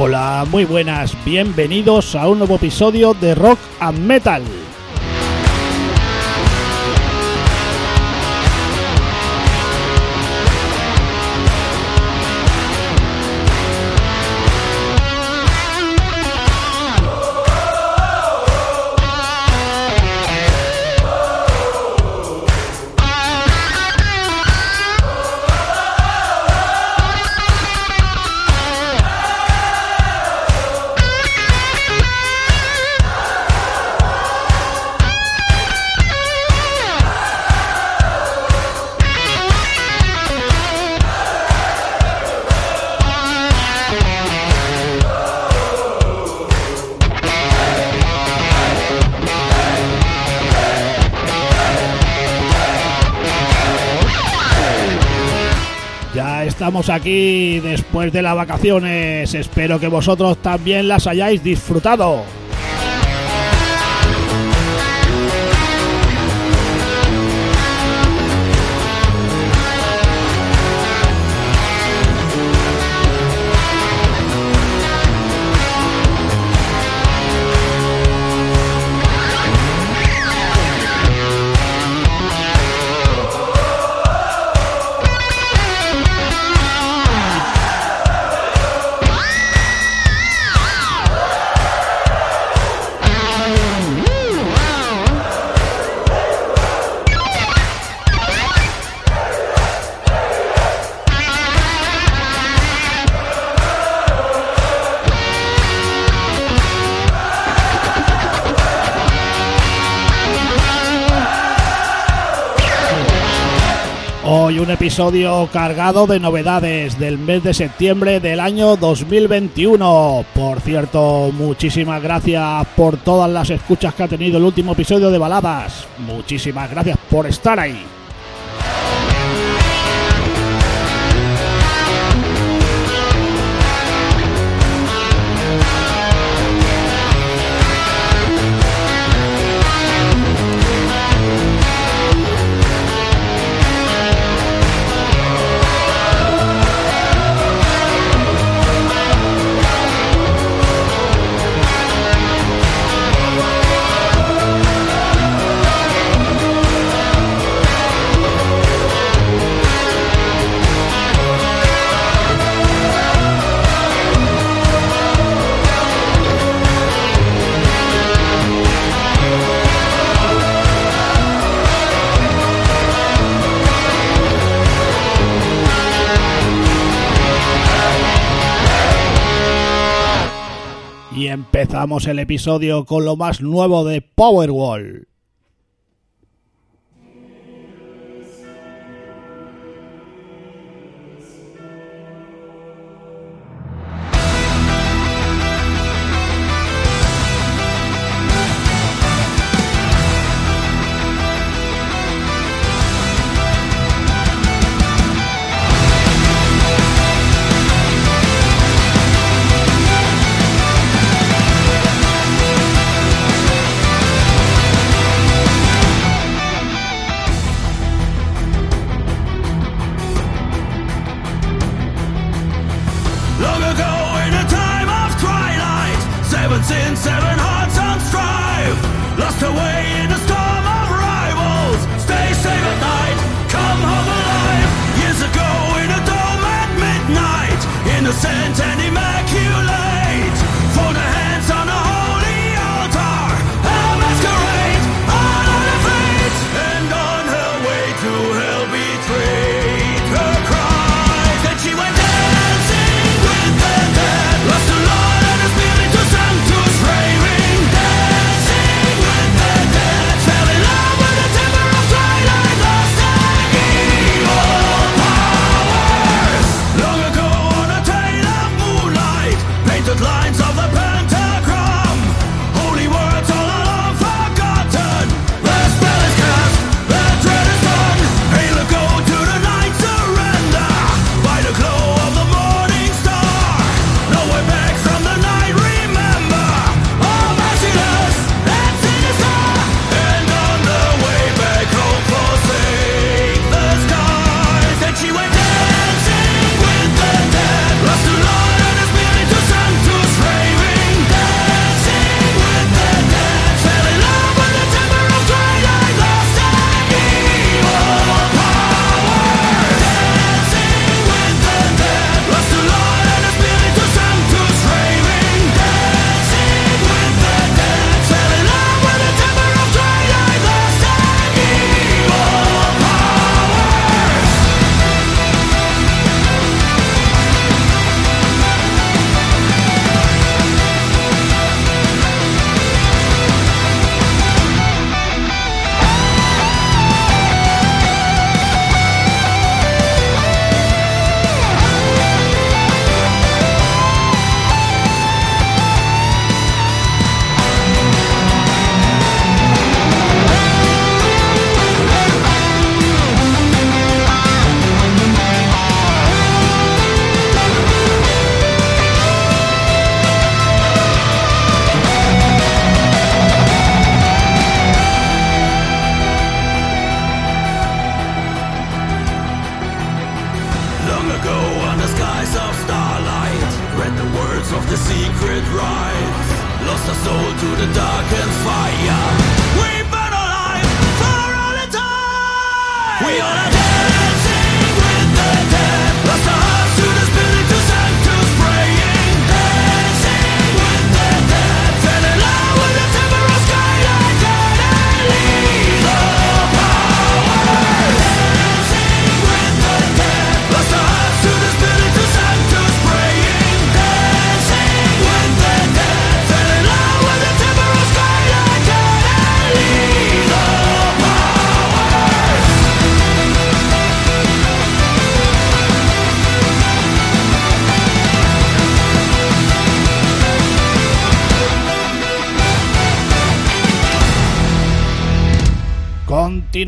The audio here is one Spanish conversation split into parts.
Hola, muy buenas, bienvenidos a un nuevo episodio de Rock and Metal. Aquí después de las vacaciones. Espero que vosotros también las hayáis disfrutado. Episodio cargado de novedades del mes de septiembre del año 2021. Por cierto, muchísimas gracias por todas las escuchas que ha tenido el último episodio de Baladas. Muchísimas gracias por estar ahí. Y empezamos el episodio con lo más nuevo de Powerwall.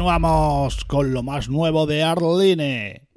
Continuamos con lo más nuevo de Arline.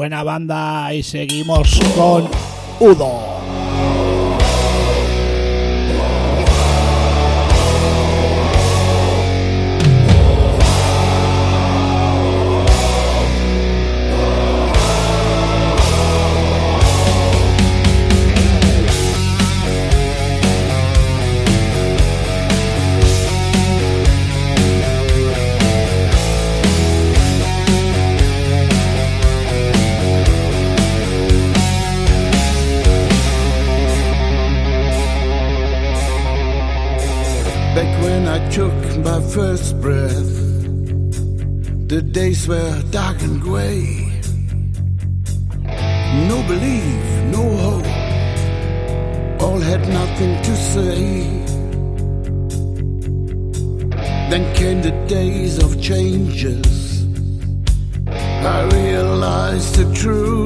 Buena banda y seguimos con Udo. were dark and gray. No belief, no hope, all had nothing to say. Then came the days of changes. I realized the truth.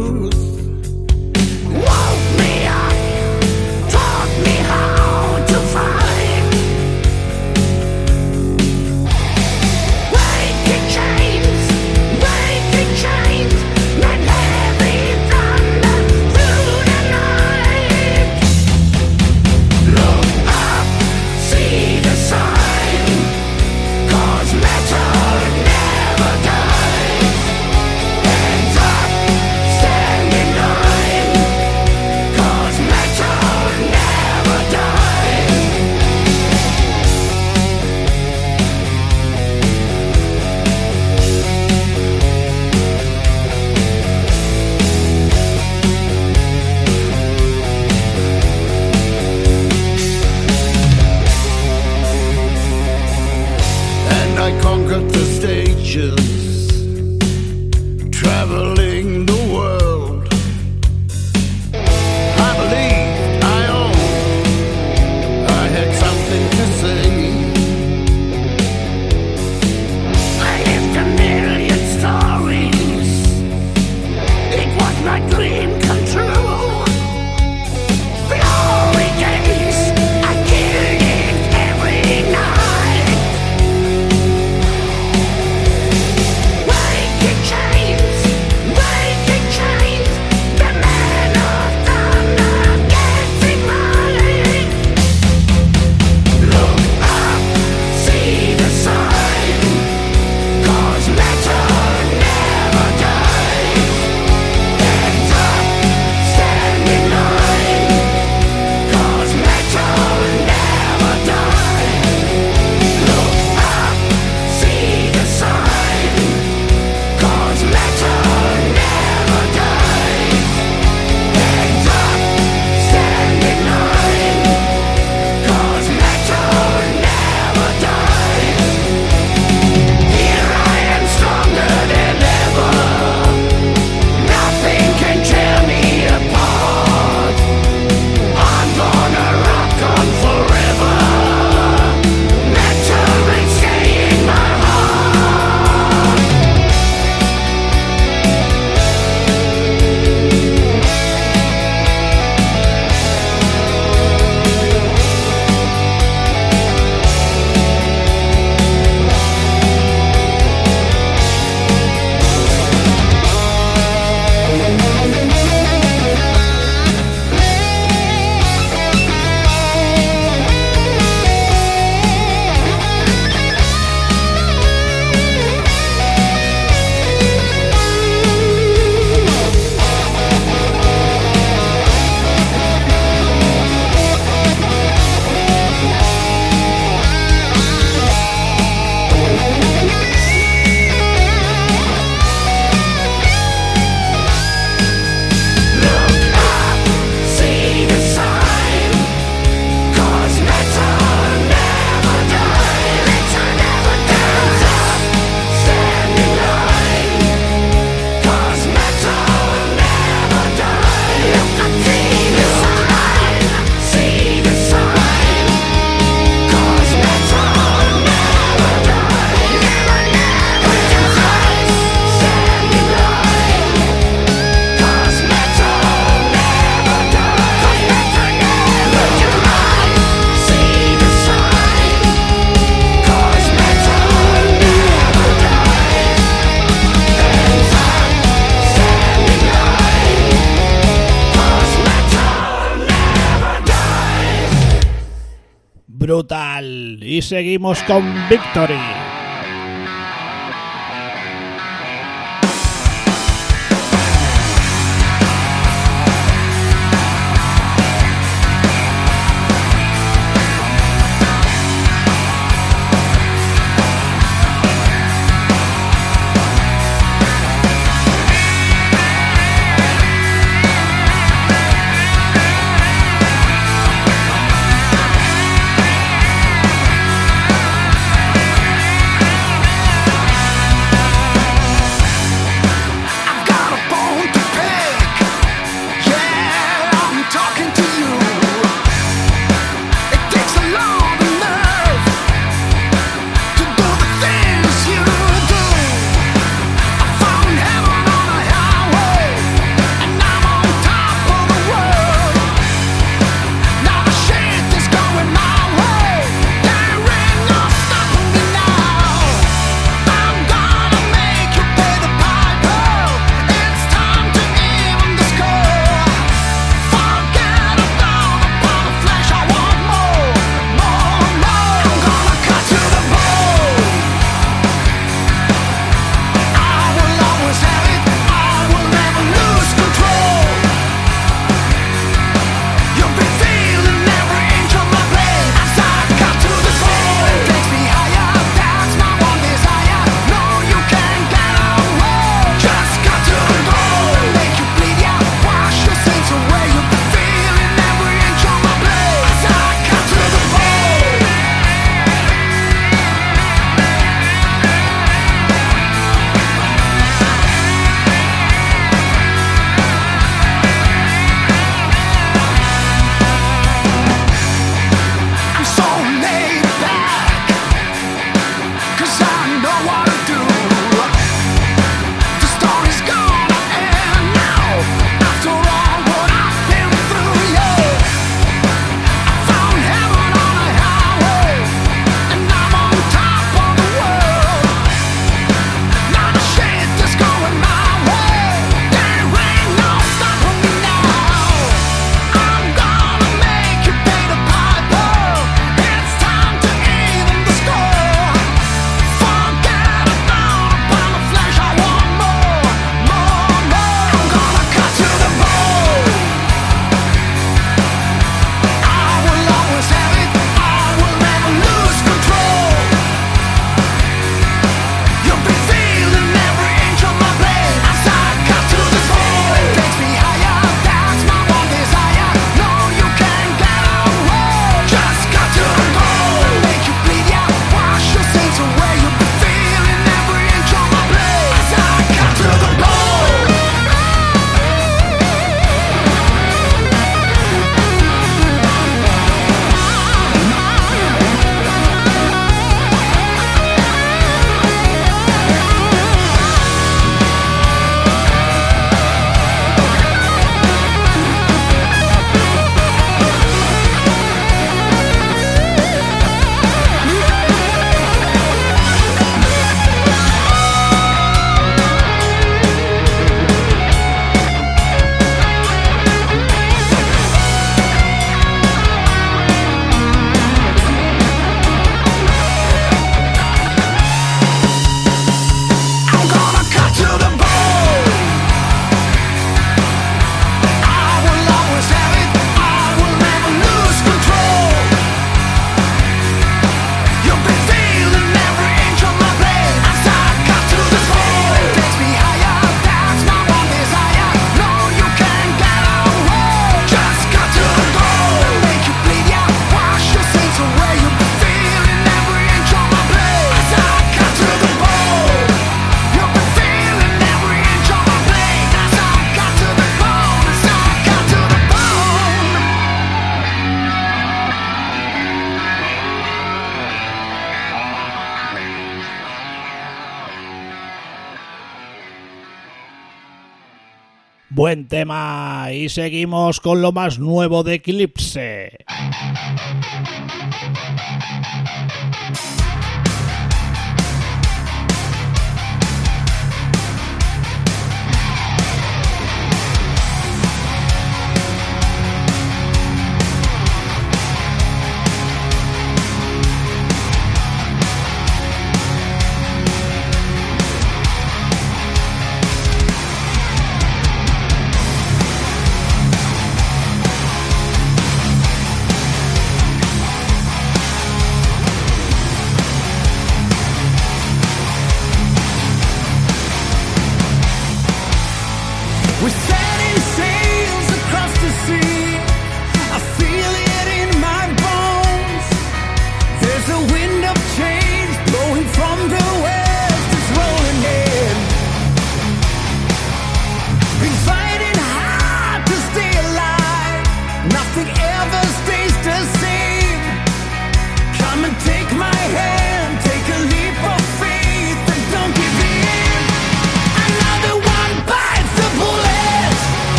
y seguimos con Victory. tema y seguimos con lo más nuevo de Eclipse.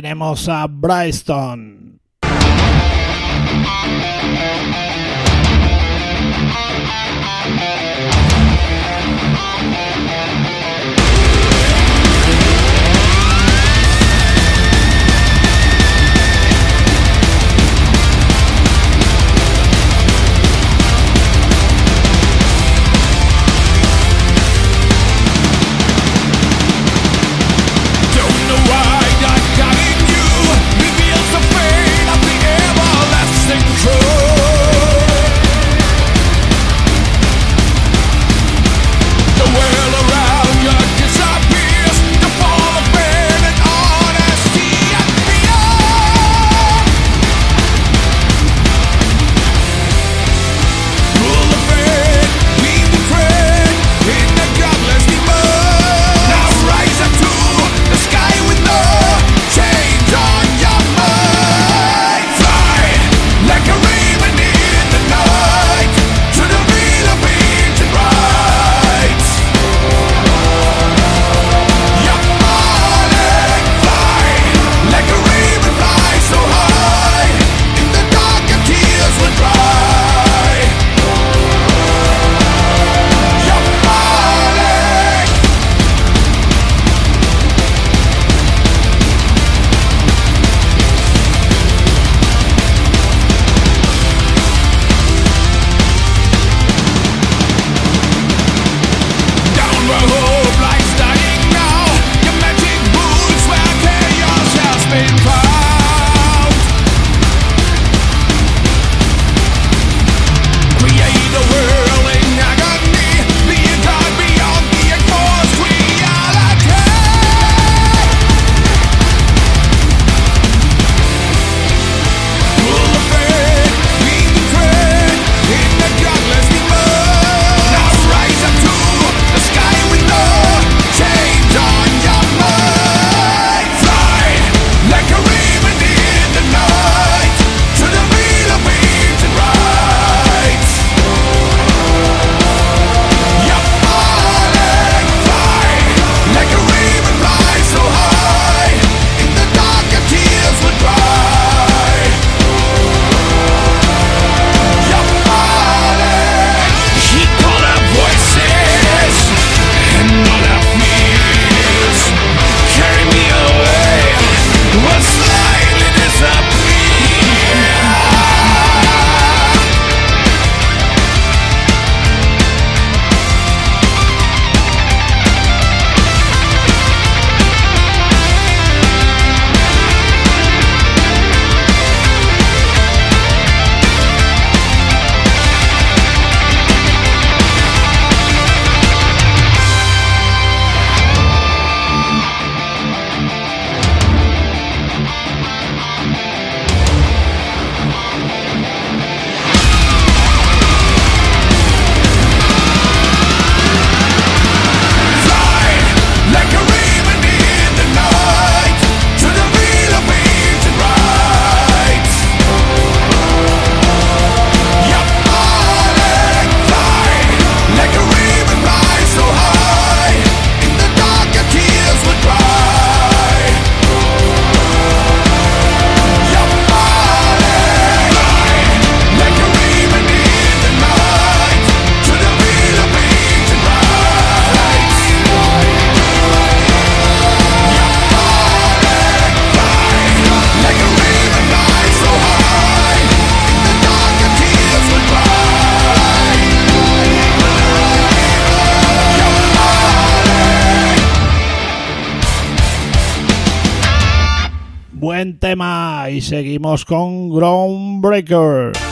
tenemos a Bryston. Seguimos con Groundbreaker.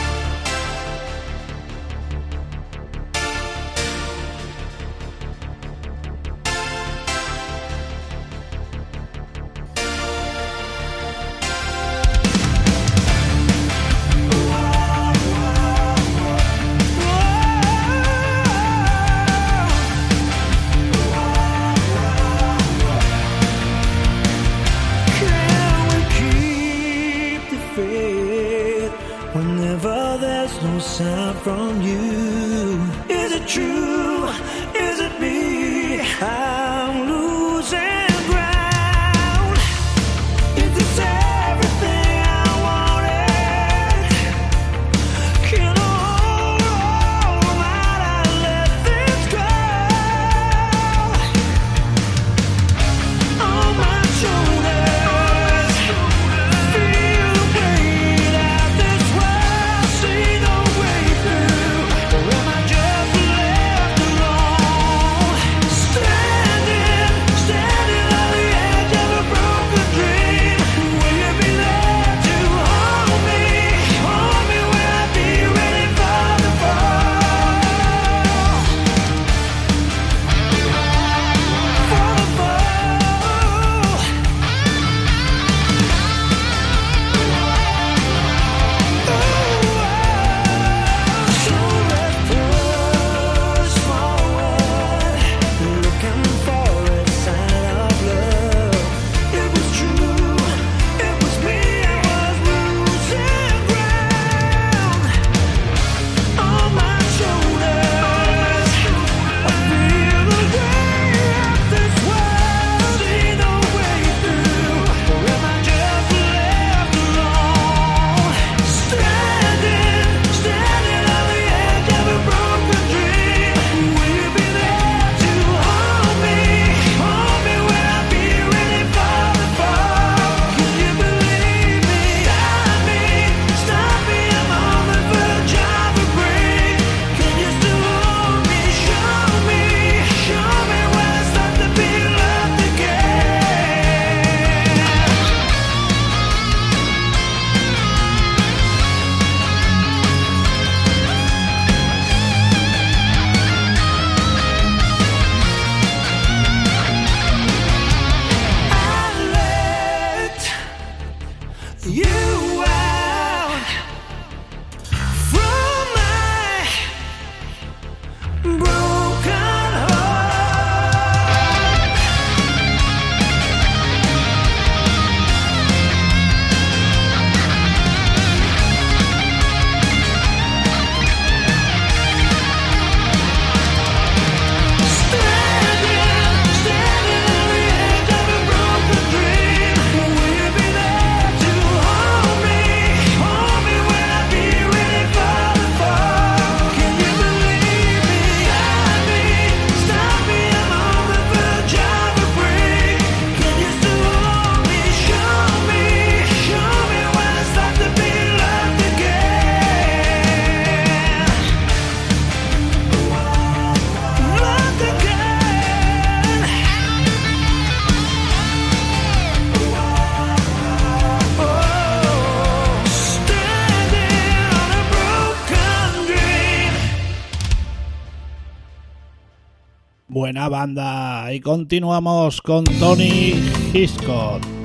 Y continuamos con Tony Hiscott.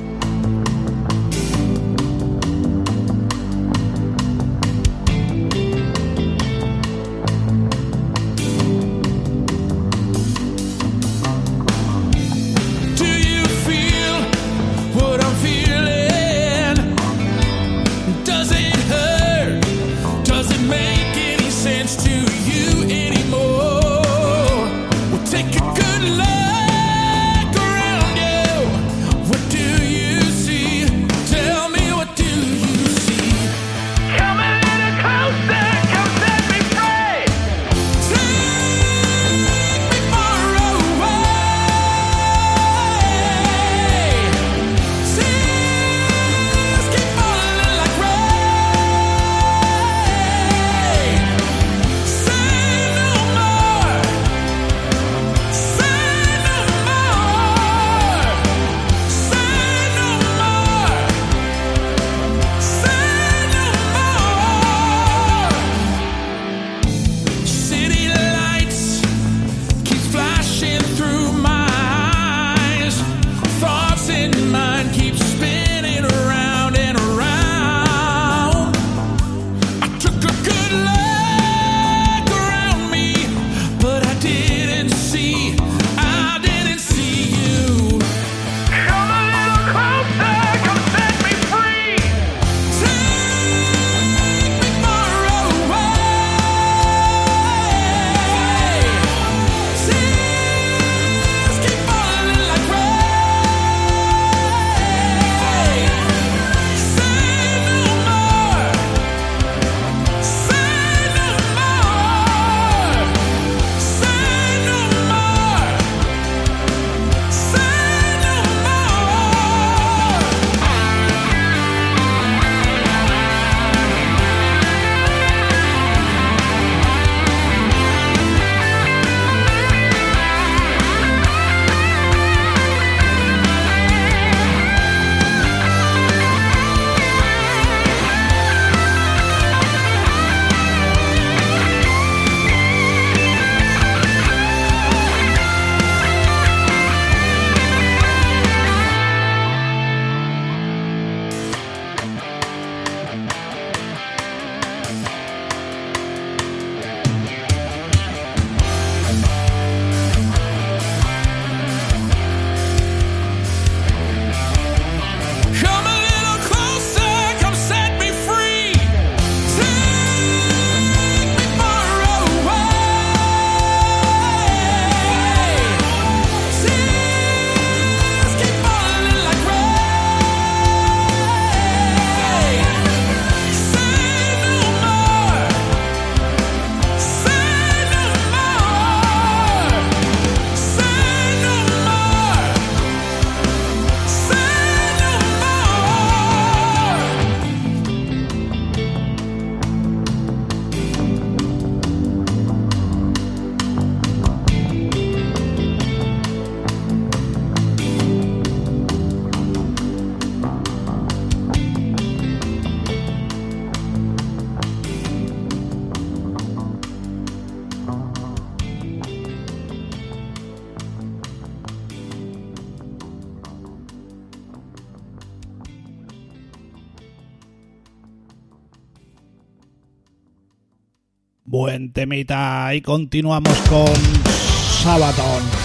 temita y continuamos con Sabaton.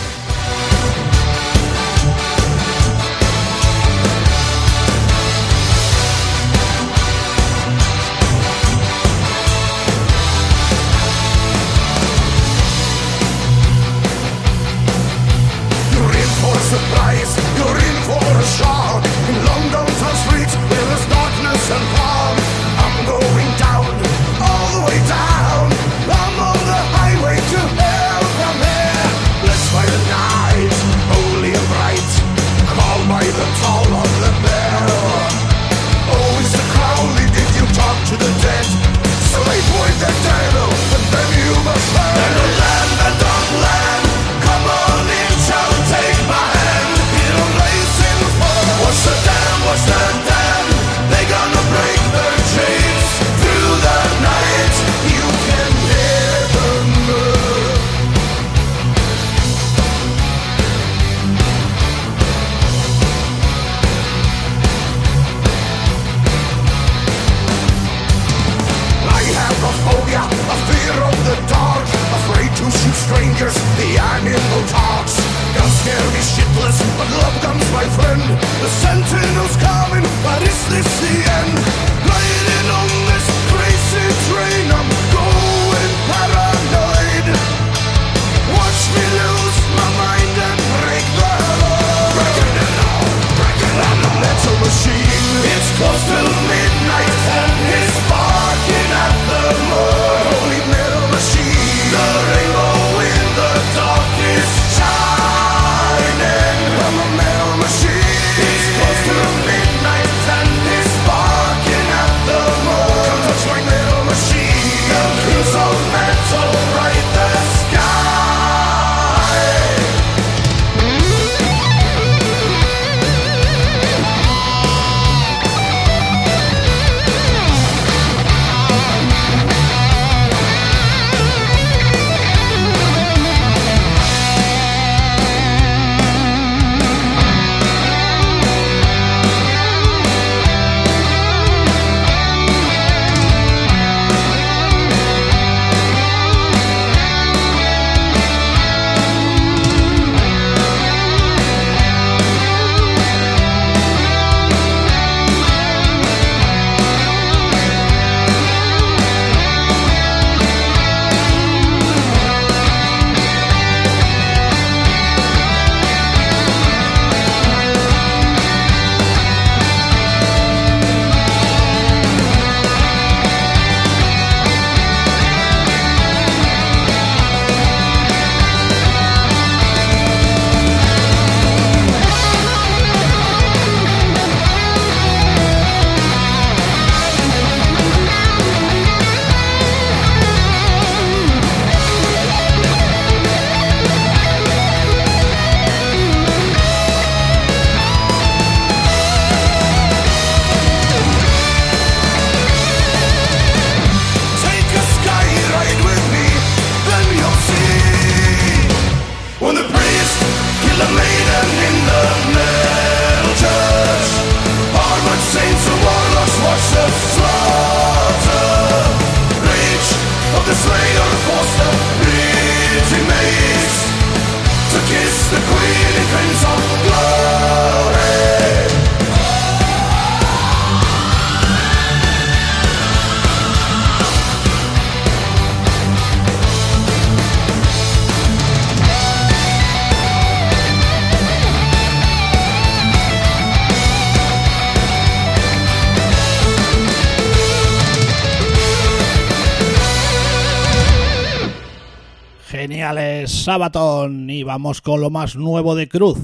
Sabaton y vamos con lo más nuevo de Cruz.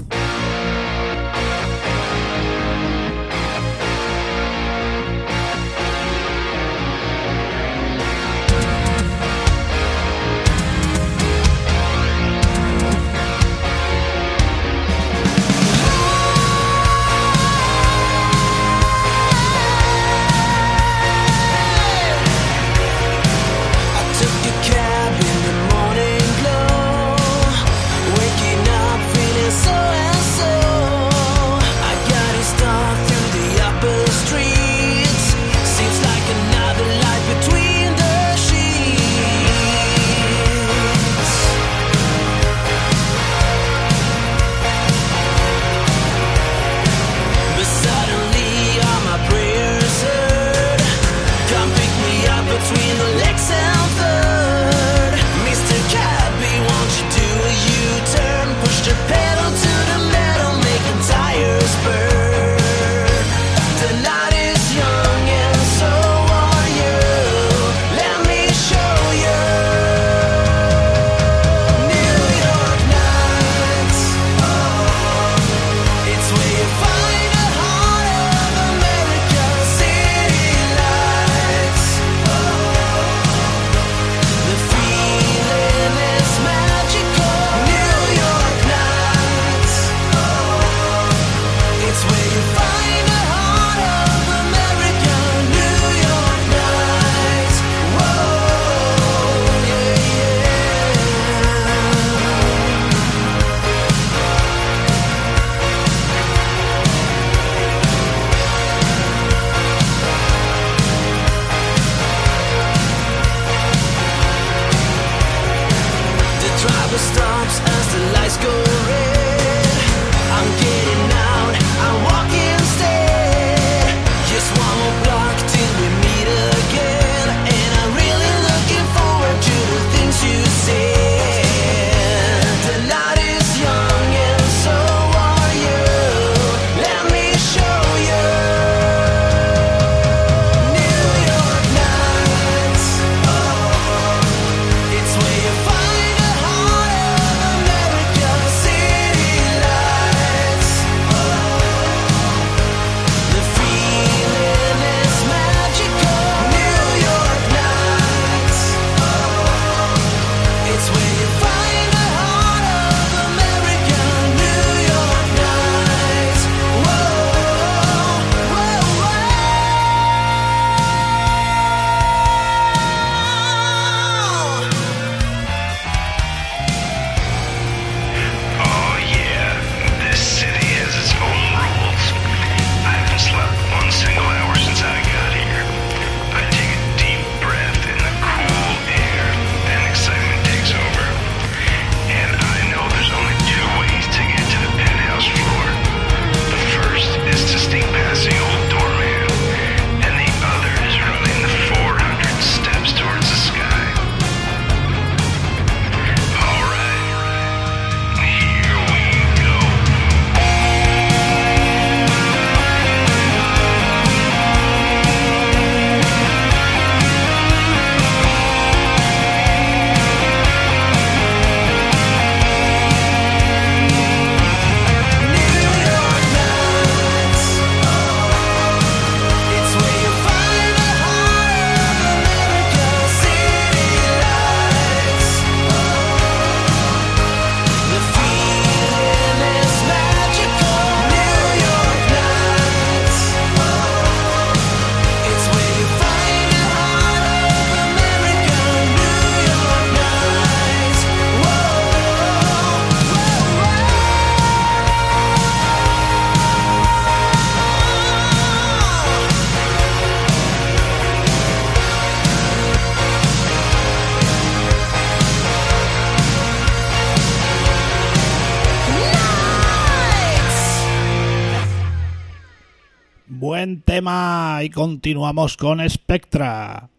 Continuamos con Spectra.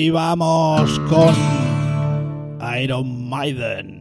Y vamos con Iron Maiden.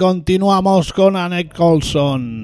Continuamos con Annette Colson.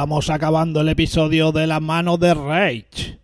Vamos acabando el episodio de la mano de Rage.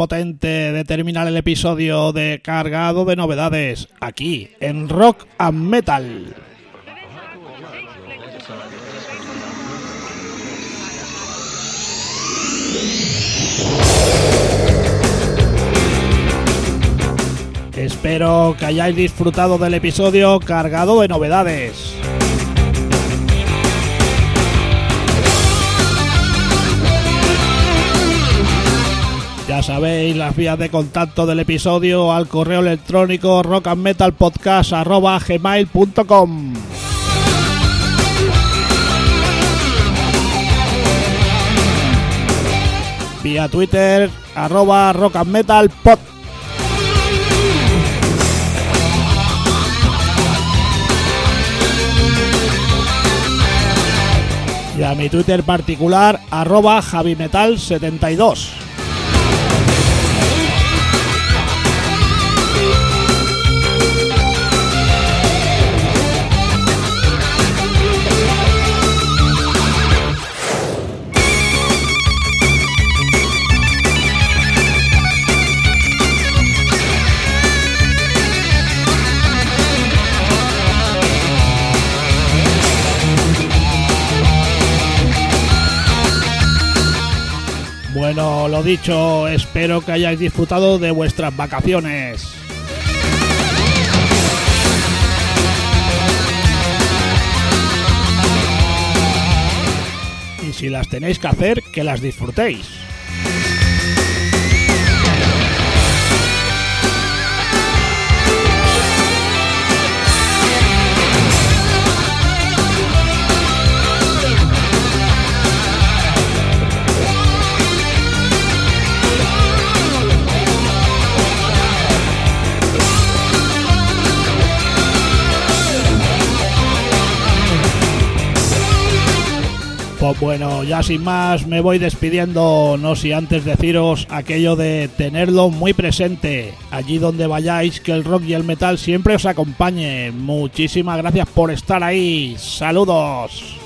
potente de terminar el episodio de cargado de novedades aquí en Rock and Metal. Espero que hayáis disfrutado del episodio cargado de novedades. Sabéis las vías de contacto del episodio al correo electrónico rockandmetalpodcast.gmail.com Vía Twitter, arroba rockandmetalpod. Y a mi Twitter particular, arroba javimetal72. Lo dicho, espero que hayáis disfrutado de vuestras vacaciones. Y si las tenéis que hacer, que las disfrutéis. Pues bueno, ya sin más me voy despidiendo, no si antes deciros aquello de tenerlo muy presente, allí donde vayáis, que el rock y el metal siempre os acompañe. Muchísimas gracias por estar ahí, saludos.